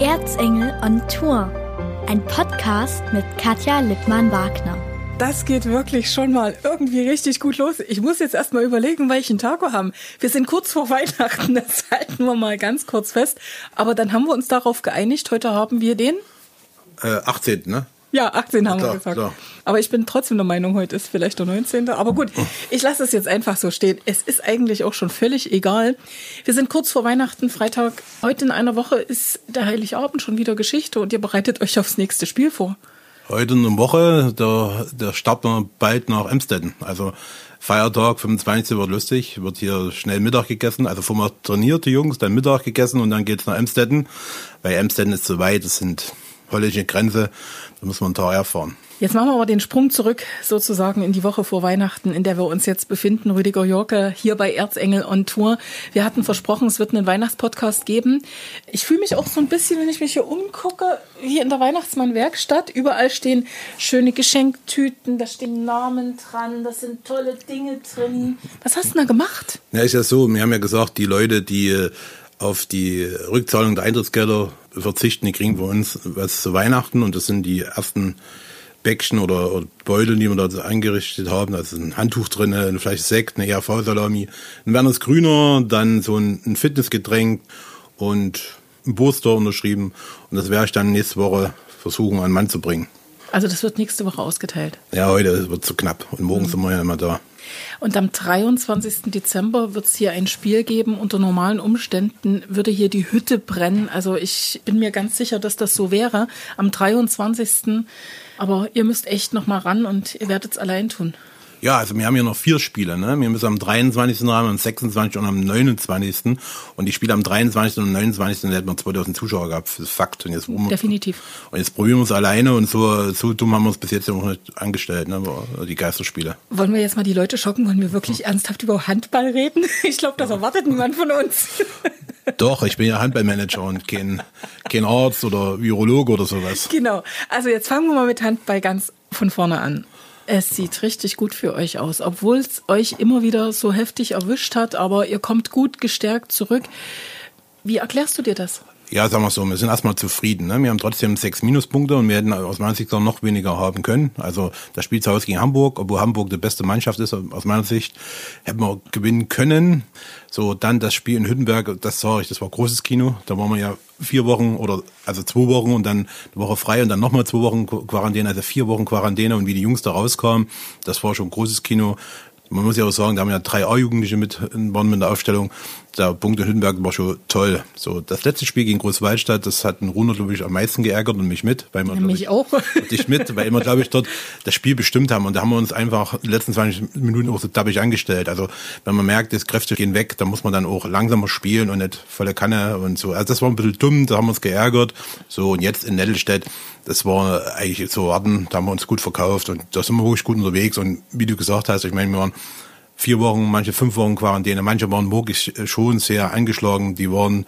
Erzengel on Tour. Ein Podcast mit Katja Lippmann-Wagner. Das geht wirklich schon mal irgendwie richtig gut los. Ich muss jetzt erstmal überlegen, welchen Tag wir haben. Wir sind kurz vor Weihnachten, das halten wir mal ganz kurz fest. Aber dann haben wir uns darauf geeinigt. Heute haben wir den Äh, 18. ne? Ja, 18 haben Klar, wir gesagt. klar. Aber ich bin trotzdem der Meinung, heute ist vielleicht der 19. Aber gut, ich lasse es jetzt einfach so stehen. Es ist eigentlich auch schon völlig egal. Wir sind kurz vor Weihnachten, Freitag. Heute in einer Woche ist der Heiligabend schon wieder Geschichte und ihr bereitet euch aufs nächste Spiel vor. Heute in einer Woche, da, da starten wir bald nach Emstetten. Also Feiertag, 25. wird lustig, wird hier schnell Mittag gegessen. Also vorher trainiert die Jungs, dann Mittag gegessen und dann geht's nach Emstetten. Weil Emstetten ist zu weit, das sind holländische Grenze, da muss man einen Tag herfahren. Jetzt machen wir aber den Sprung zurück sozusagen in die Woche vor Weihnachten, in der wir uns jetzt befinden. Rüdiger Jorke hier bei Erzengel on Tour. Wir hatten versprochen, es wird einen Weihnachtspodcast geben. Ich fühle mich auch so ein bisschen, wenn ich mich hier umgucke, wie in der Weihnachtsmann-Werkstatt. Überall stehen schöne Geschenktüten, da stehen Namen dran, da sind tolle Dinge drin. Was hast du denn da gemacht? Ja, ist ja so, wir haben ja gesagt, die Leute, die äh, auf die Rückzahlung der Eintrittsgelder verzichten, die kriegen bei uns was zu Weihnachten und das sind die ersten Bäckchen oder, oder Beutel, die wir da so eingerichtet haben. Da ist ein Handtuch drin, eine Flasche Sekt, eine ERV-Salami, ein Werners Grüner, dann so ein, ein Fitnessgetränk und ein Poster unterschrieben. Und das werde ich dann nächste Woche versuchen, an den Mann zu bringen. Also das wird nächste Woche ausgeteilt. Ja, heute wird zu knapp und morgen sind wir ja immer da. Und am 23. Dezember wird es hier ein Spiel geben. Unter normalen Umständen würde hier die Hütte brennen. Also ich bin mir ganz sicher, dass das so wäre. Am 23. Aber ihr müsst echt noch mal ran und ihr werdet es allein tun. Ja, also wir haben hier noch vier Spiele. Ne? Wir müssen am 23. haben, am 26. und am 29. Und die Spiele am 23. und am 29. da hätten wir 2000 Zuschauer gehabt. Das ist Fakt. Und jetzt, probieren wir- Definitiv. Und jetzt probieren wir es alleine und so, so dumm haben wir es bis jetzt noch nicht angestellt, ne? die Geisterspiele. Wollen wir jetzt mal die Leute schocken? Wollen wir wirklich ernsthaft über Handball reden? Ich glaube, das erwartet niemand von uns. Doch, ich bin ja Handballmanager und kein, kein Arzt oder Virologe oder sowas. Genau. Also jetzt fangen wir mal mit Handball ganz von vorne an. Es sieht richtig gut für euch aus, obwohl es euch immer wieder so heftig erwischt hat, aber ihr kommt gut gestärkt zurück. Wie erklärst du dir das? Ja, sagen wir so, wir sind erstmal zufrieden. Ne? Wir haben trotzdem sechs Minuspunkte und wir hätten aus meiner Sicht noch weniger haben können. Also das Spiel zu Hause gegen Hamburg, obwohl Hamburg die beste Mannschaft ist, aus meiner Sicht, hätten wir gewinnen können. So, dann das Spiel in Hüttenberg, das ich, das war großes Kino. Da waren wir ja vier Wochen oder also zwei Wochen und dann eine Woche frei und dann nochmal zwei Wochen Quarantäne, also vier Wochen Quarantäne und wie die Jungs da rauskamen, das war schon großes Kino. Man muss ja auch sagen, da haben ja drei A-Jugendliche mit, waren mit der Aufstellung. Der Punkt in Hüttenberg war schon toll. So, das letzte Spiel gegen Großwaldstadt, das hat den Runer, glaube ich, am meisten geärgert und mich mit. Weil wir, Ja, mich ich, auch. dich mit, weil wir, glaube ich, dort das Spiel bestimmt haben. Und da haben wir uns einfach die letzten 20 Minuten auch so tappig angestellt. Also, wenn man merkt, das Kräfte gehen weg, dann muss man dann auch langsamer spielen und nicht volle Kanne und so. Also, das war ein bisschen dumm, da haben wir uns geärgert. So, und jetzt in Nettelstedt, das war eigentlich so warten, da haben wir uns gut verkauft und da sind wir wirklich gut unterwegs. Und wie du gesagt hast, ich meine, wir waren vier Wochen, manche fünf Wochen Quarantäne, manche waren wirklich schon sehr angeschlagen. Die waren,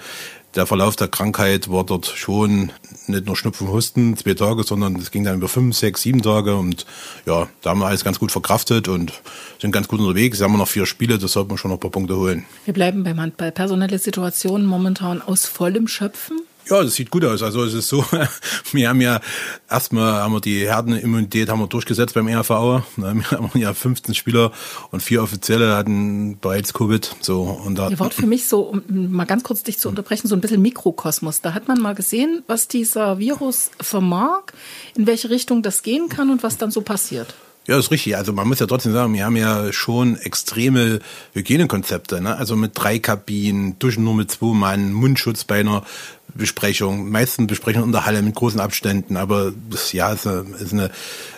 der Verlauf der Krankheit war dort schon nicht nur Schnupfen, Husten, zwei Tage, sondern es ging dann über fünf, sechs, sieben Tage und ja, da haben wir alles ganz gut verkraftet und sind ganz gut unterwegs. Jetzt haben wir noch vier Spiele, das sollten wir schon noch ein paar Punkte holen. Wir bleiben beim Handball. Personelle Situation momentan aus vollem Schöpfen. Ja, das sieht gut aus. Also es ist so, wir haben ja erstmal haben wir die Herdenimmunität haben wir durchgesetzt beim ERV. Wir haben ja 15 Spieler und vier Offizielle hatten bereits Covid. So und da Ihr wart für mich so, um mal ganz kurz dich zu unterbrechen, so ein bisschen Mikrokosmos. Da hat man mal gesehen, was dieser Virus vermag, in welche Richtung das gehen kann und was dann so passiert. Ja, ist richtig. Also man muss ja trotzdem sagen, wir haben ja schon extreme Hygienekonzepte. Ne? Also mit drei Kabinen, Duschen nur mit zwei Mann, Mundschutz bei einer Besprechung, meisten Besprechungen in der Halle mit großen Abständen. Aber das ja ist eine, ist eine,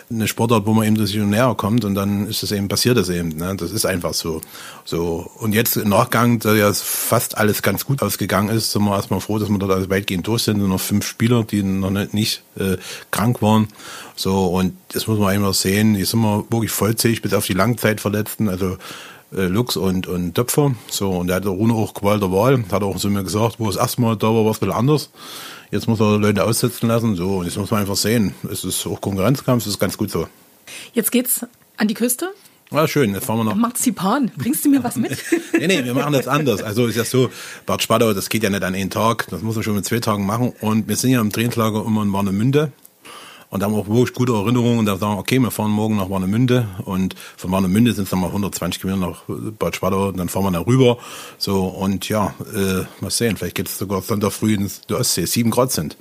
eine Sportart, wo man eben durch näher kommt und dann ist das eben passiert das eben. Ne? Das ist einfach so. So und jetzt im Nachgang, da ja fast alles ganz gut ausgegangen ist, sind wir erstmal froh, dass wir dort also weitgehend durch sind. Nur noch fünf Spieler, die noch nicht, nicht äh, krank waren. So und das muss man immer sehen. Hier sind wir wirklich vollzählig bis auf die Langzeitverletzten. Also Lux und, und Töpfer. So, und der hat Rune auch Qual der Wahl. Hat auch so mir gesagt, wo es erstmal da war, war es ein bisschen anders. Jetzt muss er Leute aussetzen lassen. So, und jetzt muss man einfach sehen. Es ist auch Konkurrenzkampf, es ist ganz gut so. Jetzt geht's an die Küste. War schön, jetzt fahren wir noch. Marzipan, bringst du mir was mit? nee, nee, wir machen das anders. Also ist ja so, Bad Spadau, das geht ja nicht an einen Tag, das muss man schon mit zwei Tagen machen. Und wir sind ja im Trainingslager immer in Warnemünde. Und da haben wir auch wirklich gute Erinnerungen. Und da sagen okay, wir fahren morgen nach Warnemünde. Und von Warnemünde sind es dann mal 120 Kilometer nach Bad Spadau. Und dann fahren wir da rüber. So, und ja, äh, mal sehen, vielleicht geht es sogar Sonntag früh ins Ostsee. Sieben Grad sind.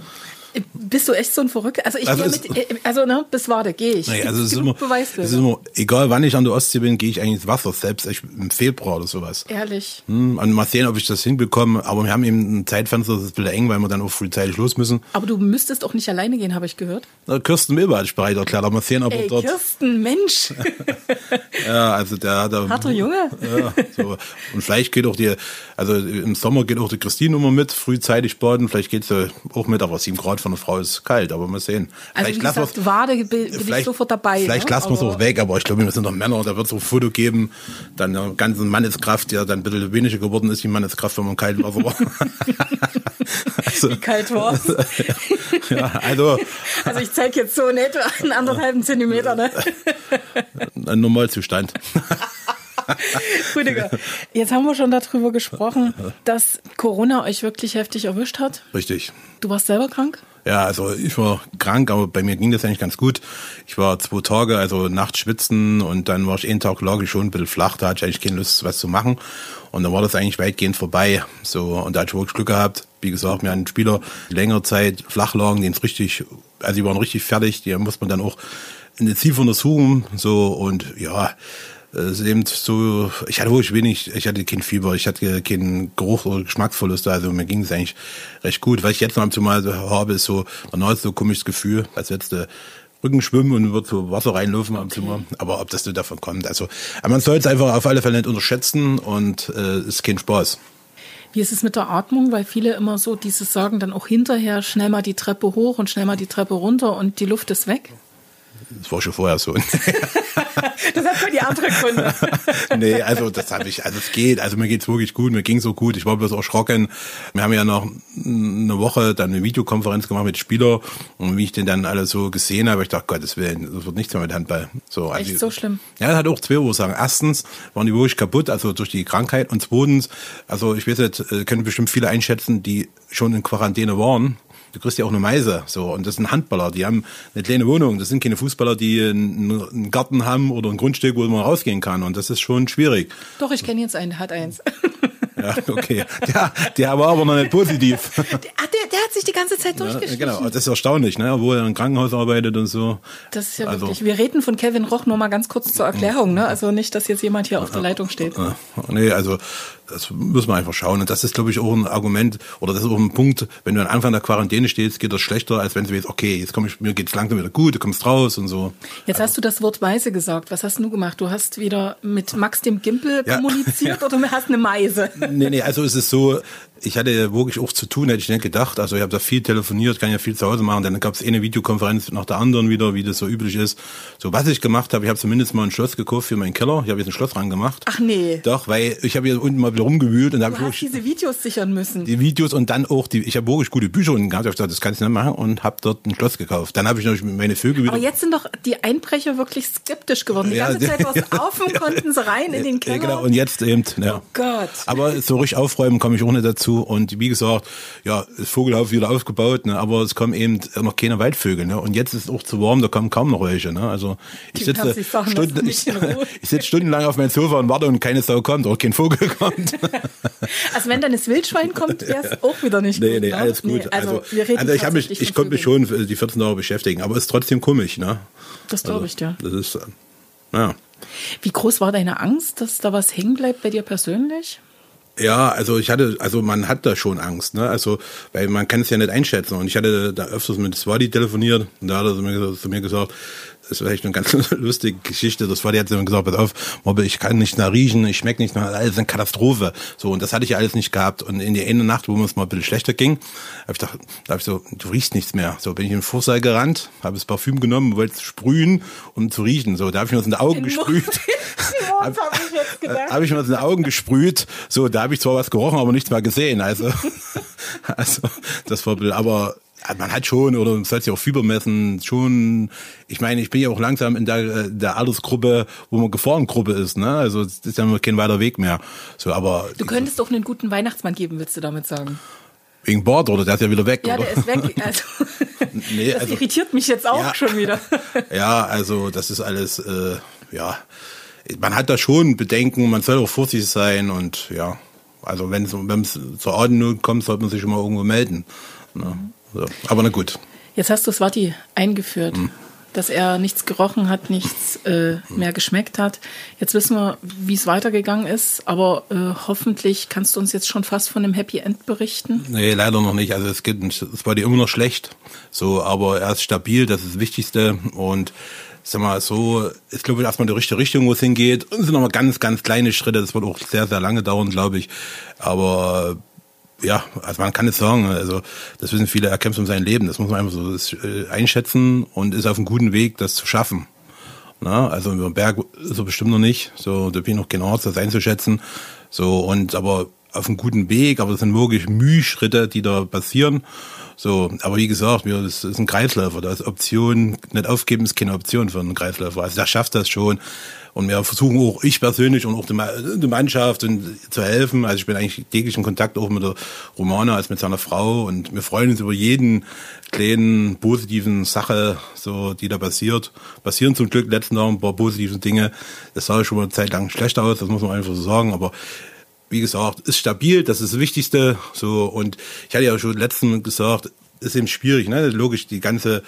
Bist du echt so ein Verrückter? Also ich Also gehe mit, äh, also ne, bis Wade gehe ich. Nee, also es ist, immer, es ist immer, egal wann ich an der Ostsee bin, gehe ich eigentlich ins Wasser, selbst im Februar oder sowas. Ehrlich. Hm, und mal sehen, ob ich das hinbekomme. Aber wir haben eben ein Zeitfenster, das ist ein bisschen eng, weil wir dann auch frühzeitig los müssen. Aber du müsstest auch nicht alleine gehen, habe ich gehört. Na, Kirsten Milber hat sich bereit erklärt, aber mal sehen, ob Ey, dort. Kirsten, Mensch. Ja, also der hat. Harter Junge. Ja, so. Und vielleicht geht auch die, also im Sommer geht auch die Christine immer mit, frühzeitig baden. Vielleicht geht sie auch mit, aber sieben Grad von der Frau ist kalt, aber mal sehen. Also vielleicht wie lassen gesagt, wir's- Wade bin ich sofort dabei. vielleicht ne? lassen wir es auch weg, aber ich glaube, wir sind doch Männer, da wird es ein Foto geben, dann der ganzen Manneskraft, der dann ein bisschen weniger geworden ist, die Manneskraft, wenn man Wasser war. also, Wie kalt war's? ja, also Also ich zeige jetzt so in etwa einen anderthalben Zentimeter, ne? ein Normalzustand. Rüdiger, jetzt haben wir schon darüber gesprochen, dass Corona euch wirklich heftig erwischt hat. Richtig. Du warst selber krank? Ja, also ich war krank, aber bei mir ging das eigentlich ganz gut. Ich war zwei Tage, also nachts schwitzen und dann war ich einen Tag lag ich schon ein bisschen flach, da hatte ich eigentlich keine Lust, was zu machen. Und dann war das eigentlich weitgehend vorbei. So, und da hatte ich wirklich Glück gehabt. Wie gesagt, mir einen Spieler längere Zeit flach lagen, denen es richtig, also die waren richtig fertig, die muss man dann auch intensiv untersuchen. So, und ja, es ist eben so, ich hatte wirklich wenig, ich hatte kein Fieber, ich hatte keinen Geruch oder Geschmacksverlust, also mir ging es eigentlich recht gut. Was ich jetzt noch ab und zu mal so habe, ist so, danach ist so ein komisches Gefühl, als hättest du Rücken schwimmen und wird so Wasser reinlaufen am Zimmer. Aber ob das so davon kommt, also man soll es einfach auf alle Fälle nicht unterschätzen und äh, ist kein Spaß. Wie ist es mit der Atmung? Weil viele immer so dieses sagen dann auch hinterher schnell mal die Treppe hoch und schnell mal die Treppe runter und die Luft ist weg. Das war schon vorher so. Das hat für die andere Gründe. nee, also das habe ich, also es geht, also mir geht's wirklich gut, mir ging's so gut, ich war bloß erschrocken. Wir haben ja noch eine Woche dann eine Videokonferenz gemacht mit Spieler und wie ich den dann alle so gesehen habe, ich dachte, Gottes Willen, das wird nichts mehr mit Handball. So, also, Echt so schlimm? Ja, das hat auch zwei Ursachen. Erstens waren die wirklich kaputt, also durch die Krankheit und zweitens, also ich weiß nicht, äh, können bestimmt viele einschätzen, die schon in Quarantäne waren. Du kriegst ja auch eine Meise, so. Und das sind Handballer, die haben eine kleine Wohnung. Das sind keine Fußballer, die einen, Garten haben oder ein Grundstück, wo man rausgehen kann. Und das ist schon schwierig. Doch, ich kenne jetzt einen, hat eins. Ja, okay. Der, der war aber noch nicht positiv. Der, der, der hat sich die ganze Zeit Ja, durchgeschlichen. genau, das ist erstaunlich, ne? Obwohl er im Krankenhaus arbeitet und so. Das ist ja Also- wirklich. Wir reden von Kevin Roch nur mal ganz kurz zur Erklärung, ne? Also nicht, dass jetzt jemand hier auf der Leitung steht. Nee, also das muss man einfach schauen. Und das ist, glaube ich, auch ein Argument oder das ist auch ein Punkt, wenn du am Anfang der Quarantäne stehst, geht das schlechter, als wenn du weißt, okay, jetzt komm ich, mir geht's langsam wieder gut, du kommst raus und so. Jetzt hast du das Wort Meise gesagt. Was hast du gemacht? Du hast wieder mit Max dem Gimpel Ja. kommuniziert oder du hast eine Meise? Nee, nee, also es ist so, ich hatte wirklich auch zu tun, hätte ich nicht gedacht. Also ich habe da viel telefoniert, kann ja viel zu Hause machen. Dann gab es eine Videokonferenz nach der anderen wieder, wie das so üblich ist. So, was ich gemacht habe, ich habe zumindest mal ein Schloss gekauft für meinen Keller. Ich habe jetzt ein Schloss dran gemacht. Ach nee. Doch, weil ich habe hier unten mal wieder rumgewühlt und habe ich wirklich diese Videos sichern müssen. die Videos und dann auch die, ich habe wirklich gute Bücher unten gehabt. Ich habe gesagt, das kannst du nicht machen und habe dort ein Schloss gekauft. Dann habe ich natürlich meine Vögel wieder. Aber jetzt sind doch die Einbrecher wirklich skeptisch geworden. Die Ja, ganze Zeit was offen, konnten sie rein in den Ja, Keller. genau, und jetzt eben, ja. Oh Gott. Aber so richtig aufräumen komme ich auch nicht dazu. Und wie gesagt, ja, das Vogelhaus wieder aufgebaut, ne, aber es kommen eben noch keine Waldvögel. Ne? Und jetzt ist es auch zu warm, da kommen kaum noch welche. Ne? Also ich Die sitze Sachen Stunden, ich, ich sitze stundenlang auf meinem Sofa und warte und keine Sau kommt oder kein Vogel kommt. Also wenn dann das Wildschwein kommt, wäre es auch wieder nicht nee, gut. nee, ne? alles gut. Nee, also, also, wir reden also ich mich, ich konnte mich schon die 14 Jahre beschäftigen, aber es ist trotzdem komisch, ne? Das glaube ich dir. Das ist, äh, ja. Wie groß war deine Angst, dass da was hängen bleibt bei dir persönlich? Ja, also ich hatte, also man hat da schon Angst, ne? Also, weil man kann es ja nicht einschätzen. Und ich hatte da öfters mit Swadi telefoniert und da hat er zu mir, gesagt, ist vielleicht eine ganz lustige Geschichte. Das Swadi hat zu mir gesagt, pass auf, Mobbe, ich kann nicht nach riechen, ich schmeck nicht nach, alles eine Katastrophe. So, und das hatte ich ja alles nicht gehabt. Und in der eine Nacht, wo mir es mal ein bisschen schlechter ging, habe ich gedacht, da hab ich so, du riechst nichts mehr. So bin ich in den Vorsaal gerannt, habe das Parfüm genommen, wollte es sprühen, um zu riechen. So, da habe ich mir das in die Augen gesprüht. Was habe ich jetzt gedacht? habe ich mir das in die Augen gesprüht. So, da habe ich zwar was gerochen, aber nichts mehr gesehen. Also, also das war, ein bisschen- aber man hat schon, oder man sollte sich auch Fieber messen, schon, ich meine, ich bin ja auch langsam in der, äh, der Altersgruppe, wo man Gefahrengruppe ist, ne? Also es ist ja kein weiter Weg mehr. So, aber. Du könntest doch einen guten Weihnachtsmann geben, willst du damit sagen? Wegen Bord, oder? Der ist ja wieder weg, ja, oder? der ist weg. Also, nee, das also, irritiert mich jetzt auch ja, schon wieder. ja, also das ist alles, äh, ja, man hat da schon Bedenken, man soll auch vorsichtig sein und ja, also wenn es zur Ordnung kommt, sollte man sich schon mal irgendwo melden. Ne? So. Aber na gut. Jetzt hast du Swati eingeführt. Hm dass er nichts gerochen hat, nichts äh, mehr geschmeckt hat. Jetzt wissen wir, wie es weitergegangen ist, aber äh, hoffentlich kannst du uns jetzt schon fast von einem Happy End berichten. Nee, leider noch nicht. Also es geht dir immer noch schlecht. So, aber er ist stabil, das ist das Wichtigste. Und sag mal, so ist glaube ich erstmal die richtige Richtung, wo es hingeht. Und es sind nochmal ganz, ganz kleine Schritte. Das wird auch sehr, sehr lange dauern, glaube ich. Aber ja, also man kann es sagen, also das wissen viele, er kämpft um sein Leben, das muss man einfach so äh, einschätzen und ist auf einem guten Weg, das zu schaffen. Na, also über den Berg er bestimmt noch nicht, so, da bin ich noch genau, das einzuschätzen, so, und aber auf einem guten Weg, aber das sind wirklich Mühschritte, die da passieren, so, aber wie gesagt, wir, das ist ein Kreisläufer, da ist Option, nicht aufgeben ist keine Option für einen Kreisläufer, also der schafft das schon, und wir versuchen auch, ich persönlich und auch die Mannschaft zu helfen. Also ich bin eigentlich täglich in Kontakt auch mit der Romana als mit seiner Frau und wir freuen uns über jeden kleinen positiven Sache, so die da passiert. Passieren zum Glück letzten Jahr ein paar positive Dinge. Das sah schon mal eine Zeit lang schlecht aus, das muss man einfach so sagen, aber wie gesagt, ist stabil, das ist das Wichtigste. So und ich hatte ja schon letzten gesagt, ist eben schwierig, ne? Logisch, die ganze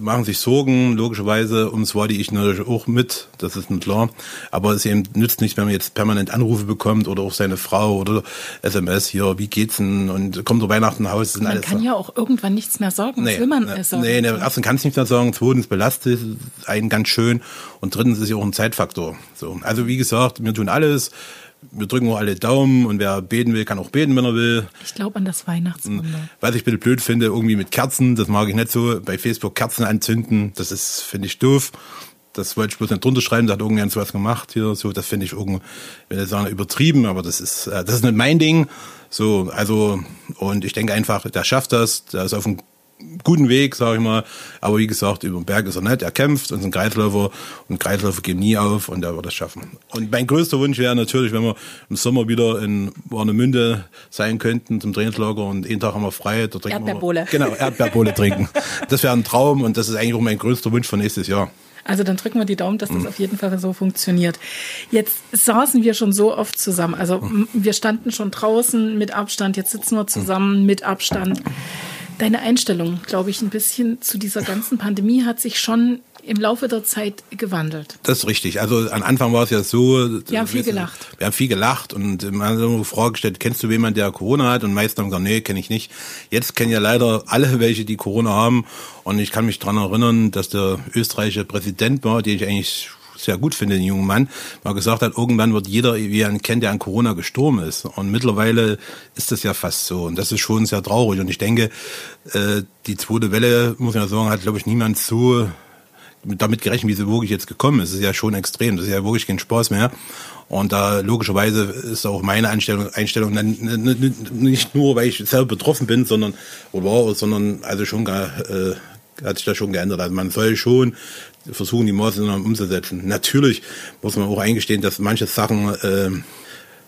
machen sich Sorgen, logischerweise, um Swati ich natürlich auch mit, das ist nicht klar. Aber es eben nützt nicht, wenn man jetzt permanent Anrufe bekommt oder auch seine Frau oder SMS hier, wie geht's denn und kommt der Weihnachten nach Hause. Man kann ja auch irgendwann nichts mehr sagen. Nee, will man nee, sagen? Nee, nee, erstens kann es nicht mehr sagen, zweitens belastet einen ganz schön und drittens ist ja auch ein Zeitfaktor. So, also wie gesagt, wir tun alles wir drücken auch alle Daumen und wer beten will, kann auch beten, wenn er will. Ich glaube an das Weihnachtswunder. Was ich ein bisschen blöd finde, irgendwie mit Kerzen, das mag ich nicht so. Bei Facebook Kerzen anzünden, das ist, finde ich, doof. Das wollte ich bloß nicht drunter schreiben, da hat irgendjemand sowas gemacht hier, so, das finde ich irgendwie, wenn ich sagen, übertrieben, aber das ist, äh, das ist nicht mein Ding. So, also, und ich denke einfach, der schafft das, der ist auf einem guten Weg, sage ich mal. Aber wie gesagt, über den Berg ist er nicht. Er kämpft und ist ein Kreisläufer und Kreisläufer geben nie auf und er wird das schaffen. Und mein größter Wunsch wäre natürlich, wenn wir im Sommer wieder in Warnemünde sein könnten zum Trainingslager und jeden Tag haben wir frei. Da trinken Erdbeerbohle. Wir, genau, Erdbeerbohle trinken. Das wäre ein Traum und das ist eigentlich auch mein größter Wunsch für nächstes Jahr. Also dann drücken wir die Daumen, dass das mhm. auf jeden Fall so funktioniert. Jetzt saßen wir schon so oft zusammen. Also wir standen schon draußen mit Abstand, jetzt sitzen wir zusammen mit Abstand. Deine Einstellung, glaube ich, ein bisschen zu dieser ganzen Pandemie hat sich schon im Laufe der Zeit gewandelt. Das ist richtig. Also am Anfang war es ja so. Wir haben viel gelacht. Wir haben viel gelacht und man hat eine Frage gestellt, kennst du jemanden, der Corona hat? Und meistens haben gesagt, nee, kenne ich nicht. Jetzt kennen ja leider alle welche, die Corona haben. Und ich kann mich daran erinnern, dass der österreichische Präsident war, den ich eigentlich sehr gut finde, den jungen Mann, mal gesagt hat, irgendwann wird jeder, wie ihn kennt, der an Corona gestorben ist. Und mittlerweile ist das ja fast so. Und das ist schon sehr traurig. Und ich denke, äh, die zweite Welle, muss man ja sagen, hat, glaube ich, niemand so damit gerechnet, wie sie wirklich jetzt gekommen ist. Das ist ja schon extrem. Das ist ja wirklich kein Spaß mehr. Und da logischerweise ist auch meine Einstellung, Einstellung nicht nur, weil ich selber betroffen bin, sondern oder sondern also schon gar, äh, hat sich da schon geändert. Also man soll schon versuchen, die Maßnahmen umzusetzen. Natürlich muss man auch eingestehen, dass manche Sachen äh,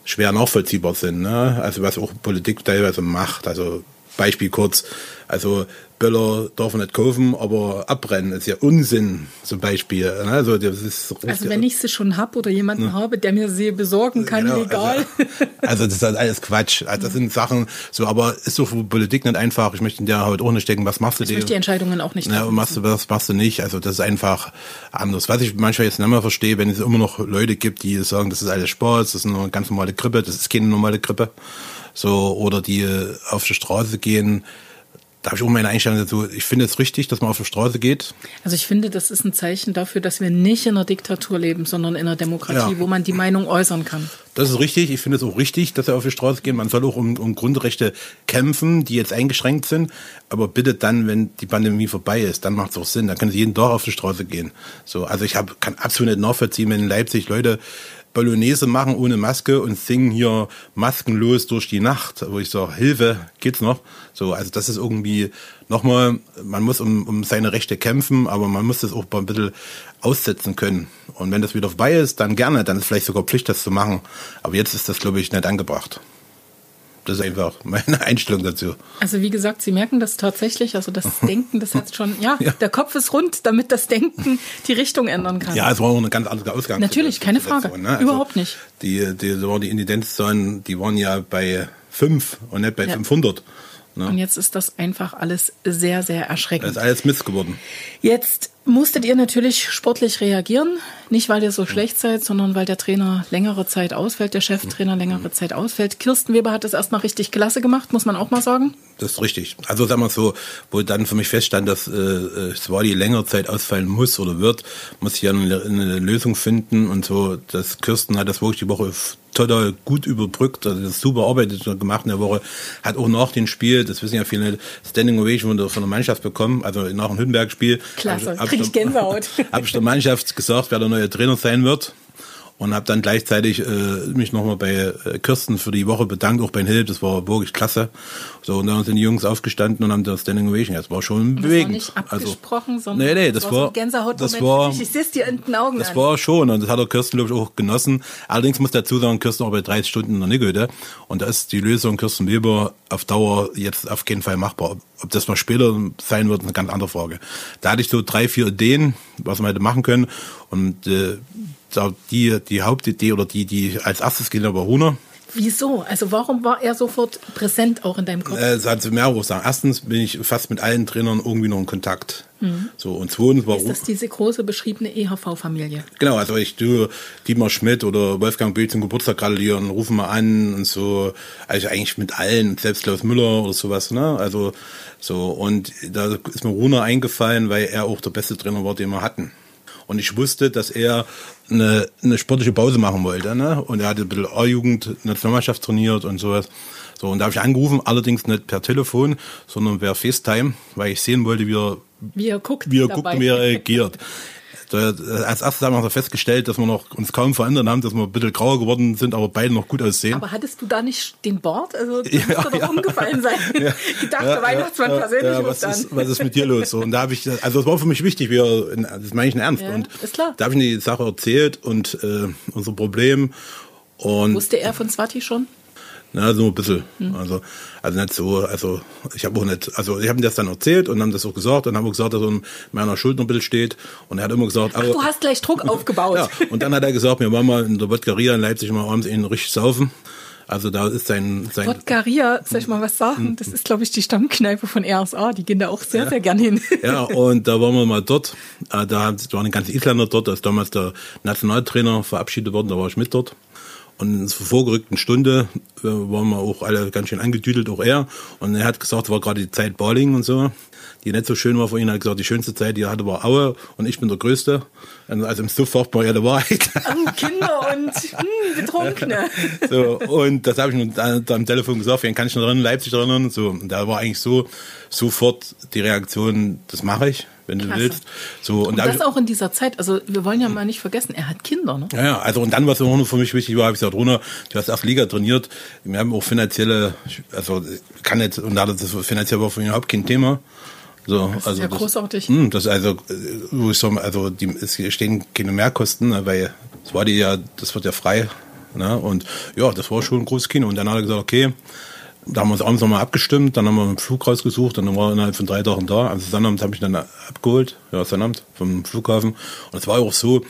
schwer nachvollziehbar sind. Ne? Also was auch Politik teilweise macht. Also Beispiel kurz, also Böller darf man nicht kaufen, aber abbrennen ist ja Unsinn zum Beispiel. Also, das ist, also wenn ich sie schon habe oder jemanden ne? habe, der mir sie besorgen kann, genau, legal. Also, also, das ist halt alles Quatsch. Also das sind Sachen so, aber ist so für Politik nicht einfach. Ich möchte in der Haut auch nicht stecken, was machst du dir? Ich möchte die Entscheidungen auch nicht. Ja, machst du, was machst du nicht? Also das ist einfach anders. Was ich manchmal jetzt nicht mehr verstehe, wenn es immer noch Leute gibt, die sagen, das ist alles Spaß, das ist eine ganz normale Grippe, das ist keine normale Grippe. So, oder die auf die Straße gehen, da habe ich auch meine Einstellung dazu. Ich finde es richtig, dass man auf die Straße geht. Also ich finde, das ist ein Zeichen dafür, dass wir nicht in einer Diktatur leben, sondern in einer Demokratie, ja. wo man die Meinung äußern kann. Das ist richtig. Ich finde es auch richtig, dass wir auf die Straße gehen. Man soll auch um, um Grundrechte kämpfen, die jetzt eingeschränkt sind. Aber bitte dann, wenn die Pandemie vorbei ist, dann macht es auch Sinn. Dann können Sie jeden Tag auf die Straße gehen. So, also ich hab, kann absolut nicht nachvollziehen, wenn in Leipzig Leute Bolognese machen ohne Maske und singen hier maskenlos durch die Nacht, wo ich sage, Hilfe, geht's noch? So, also das ist irgendwie nochmal, man muss um, um seine Rechte kämpfen, aber man muss das auch ein bisschen aussetzen können. Und wenn das wieder vorbei ist, dann gerne, dann ist vielleicht sogar Pflicht, das zu machen. Aber jetzt ist das, glaube ich, nicht angebracht. Das ist einfach meine Einstellung dazu. Also wie gesagt, Sie merken das tatsächlich, also das Denken, das hat schon, ja, ja, der Kopf ist rund, damit das Denken die Richtung ändern kann. Ja, es war auch eine ganz andere Ausgangsposition. Natürlich, keine Frage, ne? also überhaupt nicht. Die, die, die Inzidenzzahlen, die waren ja bei fünf und nicht bei ja. 500. Ne? Und jetzt ist das einfach alles sehr, sehr erschreckend. Das ist alles Mist geworden. Jetzt musstet ihr natürlich sportlich reagieren. Nicht, weil ihr so schlecht seid, sondern weil der Trainer längere Zeit ausfällt, der Cheftrainer längere Zeit ausfällt. Kirsten Weber hat das erstmal richtig klasse gemacht, muss man auch mal sagen. Das ist richtig. Also sagen wir so, wo dann für mich feststand, dass äh, äh Swadi längere Zeit ausfallen muss oder wird, muss ich ja eine, eine Lösung finden. Und so, dass Kirsten hat das wirklich die Woche total gut überbrückt, also das super Arbeit gemacht in der Woche, hat auch nach dem Spiel, das wissen ja viele, Standing Ovation von der Mannschaft bekommen, also nach dem Hünberg-Spiel. Klasse, krieg ich Gänsehaut. Habe ich der Mannschaft gesagt, wer der neue Trainer sein wird und habe dann gleichzeitig äh, mich nochmal bei äh, Kirsten für die Woche bedankt, auch bei Hilb, das war wirklich klasse. So, und dann sind die Jungs aufgestanden und haben das Standing Ovation. Das war schon bewegend. Das war nicht also, abgesprochen, also, sondern nee, nee, das, das war, war das war, ich sehe es dir in den Augen Das an. war schon und das hat der Kirsten, glaube ich, auch genossen. Allerdings muss dazu sagen, Kirsten arbeitet 30 Stunden in der Nigode und da ist die Lösung Kirsten Weber auf Dauer jetzt auf keinen Fall machbar. Ob das mal später sein wird, eine ganz andere Frage. Da hatte ich so drei, vier Ideen, was wir hätte machen können und äh, die, die Hauptidee oder die, die als erstes geht aber Runa. Wieso? Also warum war er sofort präsent auch in deinem Kopf? Äh, hat mehrere Sachen. Erstens bin ich fast mit allen Trainern irgendwie noch in Kontakt. Mhm. So, und zweitens war Ist das diese große beschriebene EHV-Familie? Genau, also ich tue Dietmar Schmidt oder Wolfgang Bild zum Geburtstag gratulieren, rufen mal an und so. Also eigentlich mit allen, selbst Klaus Müller oder sowas, ne? Also so, und da ist mir Runa eingefallen, weil er auch der beste Trainer war, den wir hatten. Und ich wusste, dass er eine, eine sportliche Pause machen wollte. Ne? Und er hatte ein bisschen A-Jugend, Nationalmannschaft trainiert und sowas. So, und da habe ich angerufen, allerdings nicht per Telefon, sondern per FaceTime, weil ich sehen wollte, wie er, wie er guckt, wie er, guckt, wie er reagiert. Als erstes haben wir festgestellt, dass wir noch uns kaum verändert haben, dass wir ein bisschen grauer geworden sind, aber beide noch gut aussehen. Aber hattest du da nicht den Bart? Also das ja, müsste doch ja. umgefallen sein. Ja. Gedacht, der Weihnachtsmann persönlich ja, was ist, was ist mit dir los? So, und da habe ich, also das war für mich wichtig, wir, das meine ich in Ernst. und da habe ich die Sache erzählt und äh, unser Problem. Und Wusste er von Swati schon? Na, so ein bisschen. Mhm. Also, also nicht so, also ich habe auch nicht, also ich habe ihm das dann erzählt und haben das auch gesagt und haben auch gesagt, dass er in meiner Schuld noch ein bisschen steht. Und er hat immer gesagt, Ach, du hast gleich Druck aufgebaut. ja, und dann hat er gesagt, wir wollen mal in der Wodkaria in Leipzig mal abends ihn richtig saufen. Also da ist sein... sein Wodkaria, soll ich mal was sagen? Hm. Das ist, glaube ich, die Stammkneipe von RSA. Die gehen da auch sehr, ja. sehr gern hin. Ja, und da waren wir mal dort. Äh, da waren die ganzen Isländer dort. Da ist damals der Nationaltrainer verabschiedet worden. Da war ich mit dort. Und in zur vorgerückten Stunde äh, waren wir auch alle ganz schön angedüdelt, auch er. Und er hat gesagt, war gerade die Zeit Bowling und so, die nicht so schön war für ihn. Er hat gesagt, die schönste Zeit, die er hatte, war Aue und ich bin der Größte. Also im Suff sagt man ja der Wahrheit. Oh, Kinder und hm, Betrunkene. so, und das habe ich nun am Telefon gesagt, wen kann ich noch erinnern, Leipzig erinnern. So, und da war eigentlich so sofort die Reaktion, das mache ich wenn du Klasse. willst. So, und, und das auch in dieser Zeit. Also wir wollen ja mal nicht vergessen, er hat Kinder. Ne? Ja, ja, also und dann, was auch noch für mich wichtig war, habe ich gesagt, Runa, du hast erst Liga trainiert. Wir haben auch finanzielle, also kann jetzt, und da das finanziell war für ihn überhaupt kein Thema. So, das also ist ja das, großartig. Mh, hm, das also, wo ich so, also die, es stehen keine Mehrkosten, ne, weil es war die ja, das wird ja frei. Ne? Und ja, das war schon ein großes Kino. Und dann hat er gesagt, okay, da haben wir uns abends nochmal abgestimmt, dann haben wir einen Flug rausgesucht, dann war er innerhalb von drei Tagen da. Also Sonnabend habe ich dann abgeholt, ja, Sonnabend vom Flughafen. Und es war auch so,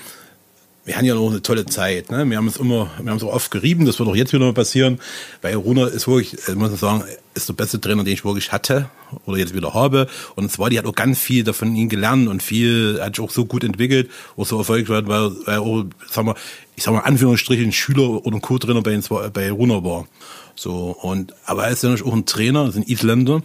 wir hatten ja noch eine tolle Zeit. Ne? Wir haben es immer, wir haben es auch oft gerieben, das wird auch jetzt wieder mal passieren, weil Runa ist wirklich, ich muss sagen, ist der beste Trainer, den ich wirklich hatte oder jetzt wieder habe. Und zwar, die hat auch ganz viel davon ihn gelernt und viel hat sich auch so gut entwickelt, auch so erfolgreich weil, weil auch, sag mal, ich sag mal, Anführungsstrichen Schüler oder Co-Trainer bei, bei Runa war. So, und, aber er ist natürlich auch ein Trainer, ist ein Isländer,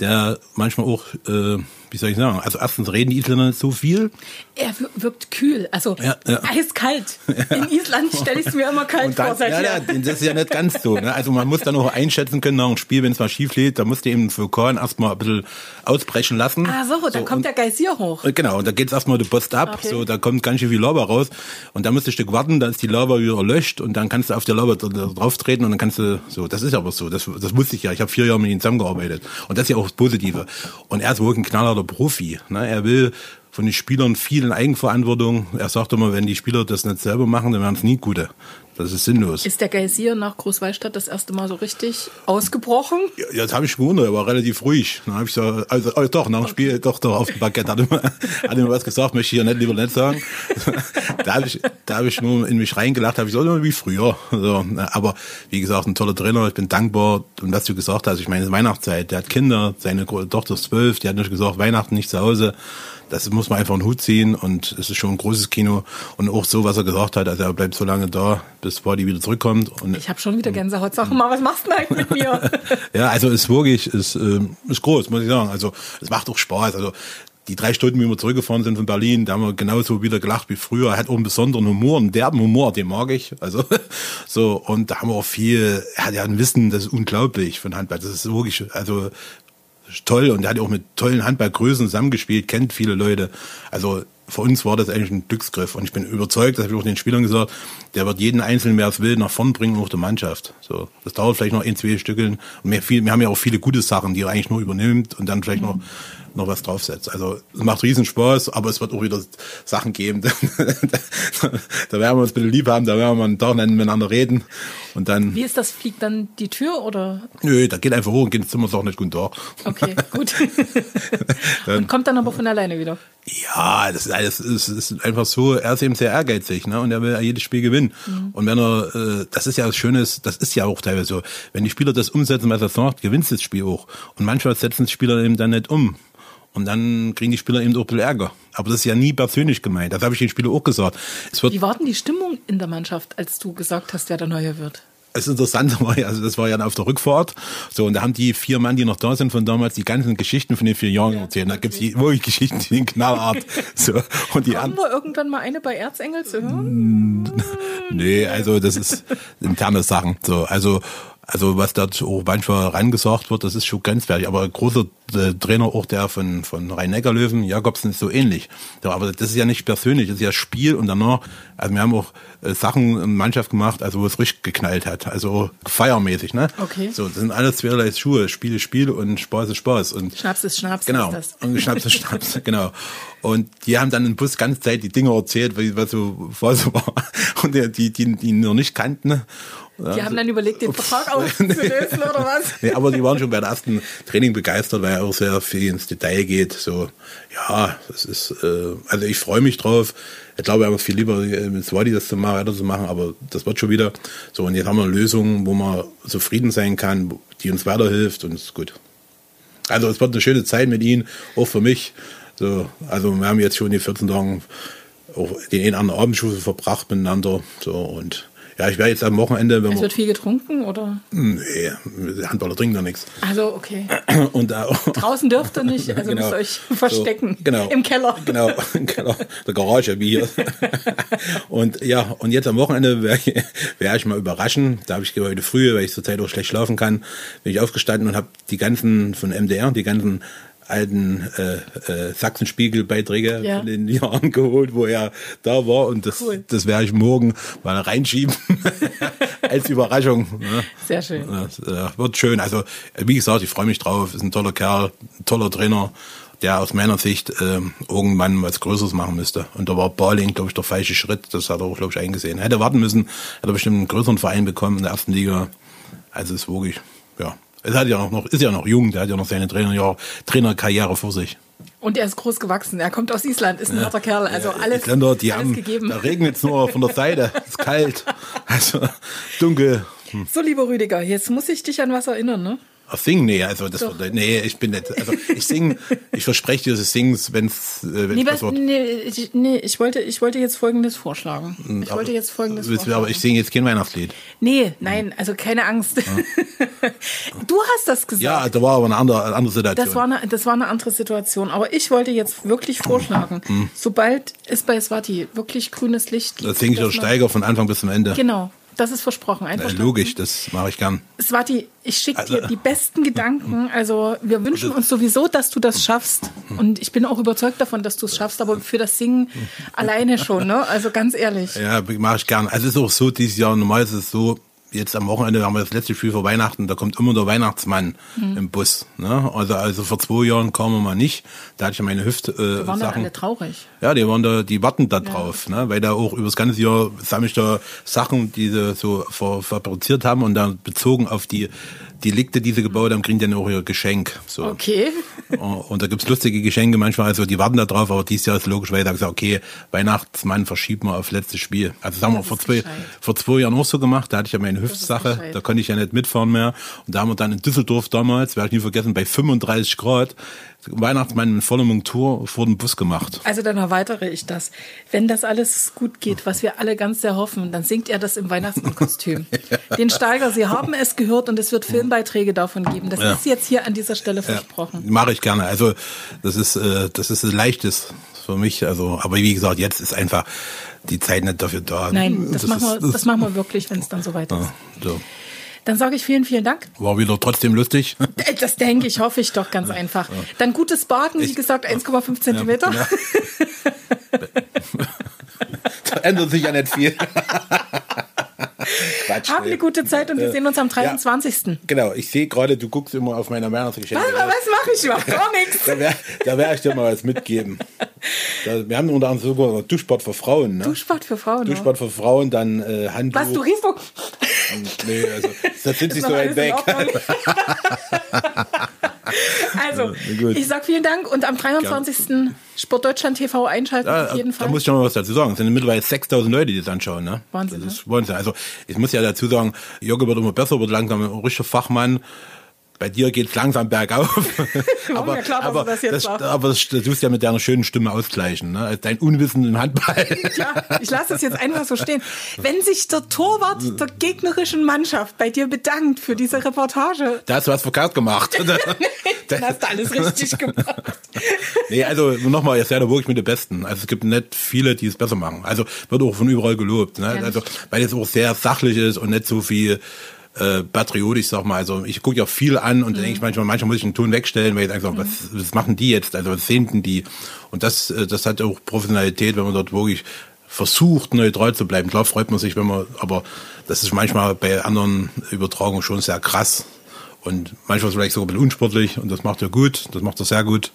der manchmal auch, äh, wie soll ich sagen? Also erstens reden die Isländer nicht so viel. Er wirkt kühl, also ja, ja. eiskalt. In Island stelle ich es mir immer kalt dann, vor. Seit ja, ja, das ist ja nicht ganz so. Ne? Also man muss dann auch einschätzen können nach einem Spiel, wenn es mal schief lädt, da musst du eben Vulkan erstmal ein bisschen ausbrechen lassen. Ah so, so da kommt der Geysir hoch. Genau, und da geht es erstmal der Post ab, okay. so da kommt ganz schön viel Lava raus und da musst du ein Stück warten, dann ist die Lava wieder erlöscht und dann kannst du auf der Lava drauf treten und dann kannst du, so, das ist aber so, das, das wusste ich ja, ich habe vier Jahre mit ihm zusammengearbeitet und das ist ja auch das Positive. Und er ist wirklich ein knallharter Profi. Ne? Er will von den Spielern viel in Eigenverantwortung. Er sagt immer, wenn die Spieler das nicht selber machen, dann werden es nie gute. Das ist sinnlos. Ist der Geysir nach Großwallstadt das erste Mal so richtig ausgebrochen? Ja, das habe ich gewundert, er war relativ ruhig. Dann habe ich so, also, also doch, nach dem Spiel, okay. doch, doch, auf dem Parkett hat immer, hat immer was gesagt, möchte ich ja nicht lieber nicht sagen. da habe ich, da habe ich nur in mich reingelacht, habe ich so wie früher. So, aber wie gesagt, ein toller Trainer, ich bin dankbar. Und was du gesagt hast, ich meine, Weihnachtszeit, der hat Kinder, seine Tochter ist zwölf, die hat nicht gesagt, Weihnachten nicht zu Hause das muss man einfach einen Hut ziehen und es ist schon ein großes Kino und auch so, was er gesagt hat, also er bleibt so lange da, bis Body wieder zurückkommt. Und ich habe schon wieder Gänsehaut. Sag mal, was machst du eigentlich mit mir? ja, also ist wirklich, ist, äh, ist groß, muss ich sagen. Also es macht auch Spaß. Also die drei Stunden, wie wir zurückgefahren sind von Berlin, da haben wir genauso wieder gelacht wie früher. Er hat auch einen besonderen Humor, einen derben Humor, den mag ich. Also so und da haben wir auch viel. Er hat ja ein Wissen, das ist unglaublich von Handball. Das ist wirklich, also toll und er hat auch mit tollen Handballgrößen zusammengespielt, kennt viele Leute. Also für uns war das eigentlich ein Glücksgriff und ich bin überzeugt, das habe ich auch den Spielern gesagt, der wird jeden Einzelnen, wer es will, nach vorn bringen, auch der Mannschaft. So, das dauert vielleicht noch ein, zwei Stückeln. Und wir, viel, wir haben ja auch viele gute Sachen, die er eigentlich nur übernimmt und dann vielleicht mhm. noch noch was draufsetzt. Also es macht riesen Spaß, aber es wird auch wieder Sachen geben. da werden wir uns ein bisschen lieb haben, da werden wir einen Tag miteinander reden. Und dann. Wie ist das? Fliegt dann die Tür oder? Nö, da geht einfach hoch und geht ins Zimmer und sagt nicht guten Tag. Okay, gut. dann, und kommt dann aber von alleine wieder. Ja, das ist, das ist, ist einfach so, er ist eben sehr ehrgeizig, ne? Und er will jedes Spiel gewinnen. Mhm. Und wenn er, äh, das ist ja was Schönes, das ist ja auch teilweise so, wenn die Spieler das umsetzen, was er sagt, gewinnt das Spiel auch. Und manchmal setzen die Spieler eben dann nicht um. Und dann kriegen die Spieler eben auch ein bisschen Ärger. Aber das ist ja nie persönlich gemeint. Das habe ich den Spielern auch gesagt. Wie war denn die Stimmung in der Mannschaft, als du gesagt hast, wer der Neue wird? Das Interessante war ja, also das war ja auf der Rückfahrt. So, und da haben die vier Mann, die noch da sind von damals, die ganzen Geschichten von den vier Jahren ja, erzählt. Da gibt's wirklich Geschichten, die sind knallhart. So, und die Kommen wir irgendwann mal eine bei Erzengel zu hören? nee, also das ist interne Sachen. So, also also was da auch manchmal reingesagt wird, das ist schon grenzwertig. Aber ein großer äh, Trainer, auch der von, von Rhein-Neckar-Löwen, Jakobsen, ist so ähnlich. Aber das ist ja nicht persönlich, das ist ja Spiel und danach, also wir haben auch äh, Sachen in Mannschaft gemacht, also wo es richtig geknallt hat, also feiermäßig, ne? Okay. So, das sind alles zweierlei Schuhe, Spiel ist Spiel und Spaß ist Spaß. Und Schnaps ist Schnaps, genau. ist. Und Schnaps ist Schnaps, genau. Und die haben dann im Bus ganze Zeit die Dinge erzählt, was so, was so war. Und die, die, die, die noch nicht kannten. Die haben dann überlegt, den Vertrag aufzulösen oder was? nee, aber die waren schon bei der ersten Training begeistert, weil er auch sehr viel ins Detail geht. So, ja, das ist, äh, also ich freue mich drauf. Ich glaube, er wird viel lieber mit Swadi das zu machen, weiter zu machen, aber das wird schon wieder. So, und jetzt haben wir eine Lösung, wo man zufrieden sein kann, die uns weiterhilft und ist gut. Also es wird eine schöne Zeit mit ihnen, auch für mich. So, also wir haben jetzt schon die 14 Tage auch den einen anderen Abendschuss verbracht miteinander. So und ja, ich werde jetzt am Wochenende. Wenn es wird viel getrunken, oder? Nee, Handballer trinken da nichts. Also, okay. Und, äh, Draußen dürft ihr nicht, also genau, müsst ihr euch verstecken. So, genau. Im Keller. Genau, im Keller, der Garage, wie hier. und ja, und jetzt am Wochenende werde ich, werd ich mal überraschen. Da habe ich heute früh, weil ich zurzeit auch schlecht schlafen kann, bin ich aufgestanden und habe die ganzen von MDR, die ganzen alten äh, äh, Sachsenspiegel-Beiträge ja. von den Jahren geholt, wo er da war. Und das, cool. das werde ich morgen mal reinschieben als Überraschung. Ne? Sehr schön. Das äh, wird schön. Also, wie gesagt, ich freue mich drauf. Ist ein toller Kerl, ein toller Trainer, der aus meiner Sicht äh, irgendwann was Größeres machen müsste. Und da war Balling, glaube ich, der falsche Schritt. Das hat er auch, glaube ich, eingesehen. Hätte warten müssen, hätte er bestimmt einen größeren Verein bekommen in der ersten Liga. Also ist wirklich, ja, es hat ja noch, ist ja noch jung, der hat ja noch seine Trainer, Trainerkarriere vor sich. Und er ist groß gewachsen. Er kommt aus Island, ist ein ja. harter Kerl. Also alles, Isländer, die alles haben, gegeben. Da regnet es nur von der Seite. Es ist kalt. Also dunkel. Hm. So, lieber Rüdiger, jetzt muss ich dich an was erinnern, ne? Ach, singen? Nee, also das wird, nee, ich bin nicht. Also ich singe, ich verspreche dir, ich singe es, wenn es äh, Nee, wenn's was, nee, ich, nee ich, wollte, ich wollte jetzt Folgendes vorschlagen. Ich wollte jetzt Folgendes Willst vorschlagen. Aber ich singe jetzt kein Weihnachtslied. Nee, nein, also keine Angst. du hast das gesagt. Ja, da war aber eine andere, eine andere Situation. Das war, eine, das war eine andere Situation. Aber ich wollte jetzt wirklich vorschlagen, Hm. sobald es bei Swati wirklich grünes Licht gibt. das singe ich dass man- Steiger von Anfang bis zum Ende. Genau, das ist versprochen. Äh, Einfach logisch, das mache ich gern. Swati, ich schicke dir Also- die besten Gedanken. Also wir wünschen uns sowieso, dass du das schaffst. Und ich bin auch überzeugt davon, dass du es schaffst. Aber für das Singen alleine schon, ne? Also ganz ehrlich. Ja, mache ich gern. Also es ist auch so, dieses Jahr, normal ist es so, jetzt am Wochenende haben wir das letzte Spiel vor Weihnachten, da kommt immer der Weihnachtsmann Mhm. im Bus. Ne? Also, also vor zwei Jahren kam er mal nicht. Da hatte ich ja meine Hüft äh, Wir waren Sachen. alle traurig. Ja, die waren da, die warten da drauf, ne? Weil da auch über das ganze Jahr sammle ich da Sachen, die sie so ver, fabriziert haben und dann bezogen auf die Delikte, die sie gebaut haben, kriegen die dann auch ihr Geschenk. So. Okay. Und da gibt's lustige Geschenke manchmal, also die warten da drauf, aber dieses Jahr ist logisch, weil ich da gesagt okay, Weihnachtsmann verschieben wir auf letztes Spiel. Also sagen wir, Das vor zwei, gescheit. vor zwei Jahren auch so gemacht, da hatte ich ja meine Hüftsache, da konnte ich ja nicht mitfahren mehr. Und da haben wir dann in Düsseldorf damals, werde ich nie vergessen, bei 35 Grad, Weihnachtsmann in voller Montur vor dem Bus gemacht. Also dann erweitere ich das. Wenn das alles gut geht, was wir alle ganz sehr hoffen, dann singt er das im Weihnachtsmannkostüm. Den Steiger, Sie haben es gehört und es wird Filmbeiträge davon geben. Das Ja. ist jetzt hier an dieser Stelle versprochen. Mache ich gerne. Also das ist äh, das ist ein leichtes für mich. Also, aber wie gesagt, jetzt ist einfach die Zeit nicht dafür da. Nein, das, machen, ist, wir, das machen wir wirklich, wenn es dann soweit ist. ja, so. Dann sage ich vielen, vielen Dank. War wieder trotzdem lustig. Äh, Das denke ich, hoffe ich doch ganz einfach. Dann gutes Baden, wie gesagt, 1,5 Zentimeter. Ja. da ändert sich ja nicht viel. Quatsch. Haben eine gute Zeit und wir Äh, sehen uns am ja. 23. Genau, ich sehe gerade, du guckst immer auf meine Weihnachtsgeschenke. Was, was mache ich? Ich mach gar nichts. Da werde da wär ich dir mal was mitgeben. Da, wir haben unter anderem sogar Duschbad für Frauen. Ne? Duschbad für Frauen. Duschbad für Frauen, dann äh, Handtuch. Was, du riechst doch... Nee, also das sind sie so weit weg. Also, gut. ich sag vielen Dank und am 23. Sport Deutschland TV einschalten Da, auf jeden da Fall. muss ich noch mal was dazu sagen. Es sind mittlerweile 6000 Leute, die das anschauen. Ne? Wahnsinn, Das ist Wahnsinn. Also ich muss ja dazu sagen, Jürgen wird immer besser, wird langsam ein richtiger Fachmann. Bei dir geht's langsam bergauf. War mir klar, aber, du das jetzt das, aber das, das tust du ja mit deiner schönen Stimme ausgleichen. Ne? Als Dein Unwissen im Handball. Klar, ich lasse es jetzt einfach so stehen. Wenn sich der Torwart der gegnerischen Mannschaft bei dir bedankt für diese Reportage, Da hast du was verkehrt gemacht. dann hast du alles richtig gemacht. Nee, also nochmal, ihr seid da wirklich mit den Besten. Also es gibt nicht viele, die es besser machen. Also wird auch von überall gelobt. Ne? Ja, Also weil es auch sehr sachlich ist und nicht so viel äh, patriotisch, sag mal. Also ich gucke ja auch viel an und dann denke ich manchmal, manchmal muss ich einen Ton wegstellen, weil ich denke, so, was, was machen die jetzt? Also was sehen die? Und das, äh, das hat auch Professionalität, wenn man dort wirklich versucht, neutral zu bleiben. Klar freut man sich, wenn man, aber das ist manchmal bei anderen Übertragungen schon sehr krass. Und manchmal vielleicht sogar ein bisschen unsportlich und das macht er gut, das macht er sehr gut.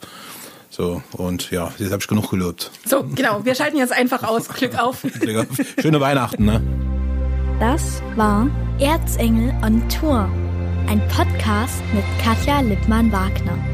So, und ja, jetzt habe ich genug gelobt. So, genau, wir schalten jetzt einfach aus. Glück auf. Schöne Weihnachten, ne? Das war Erzengel on Tour, ein Podcast mit Katja Lippmann-Wagner.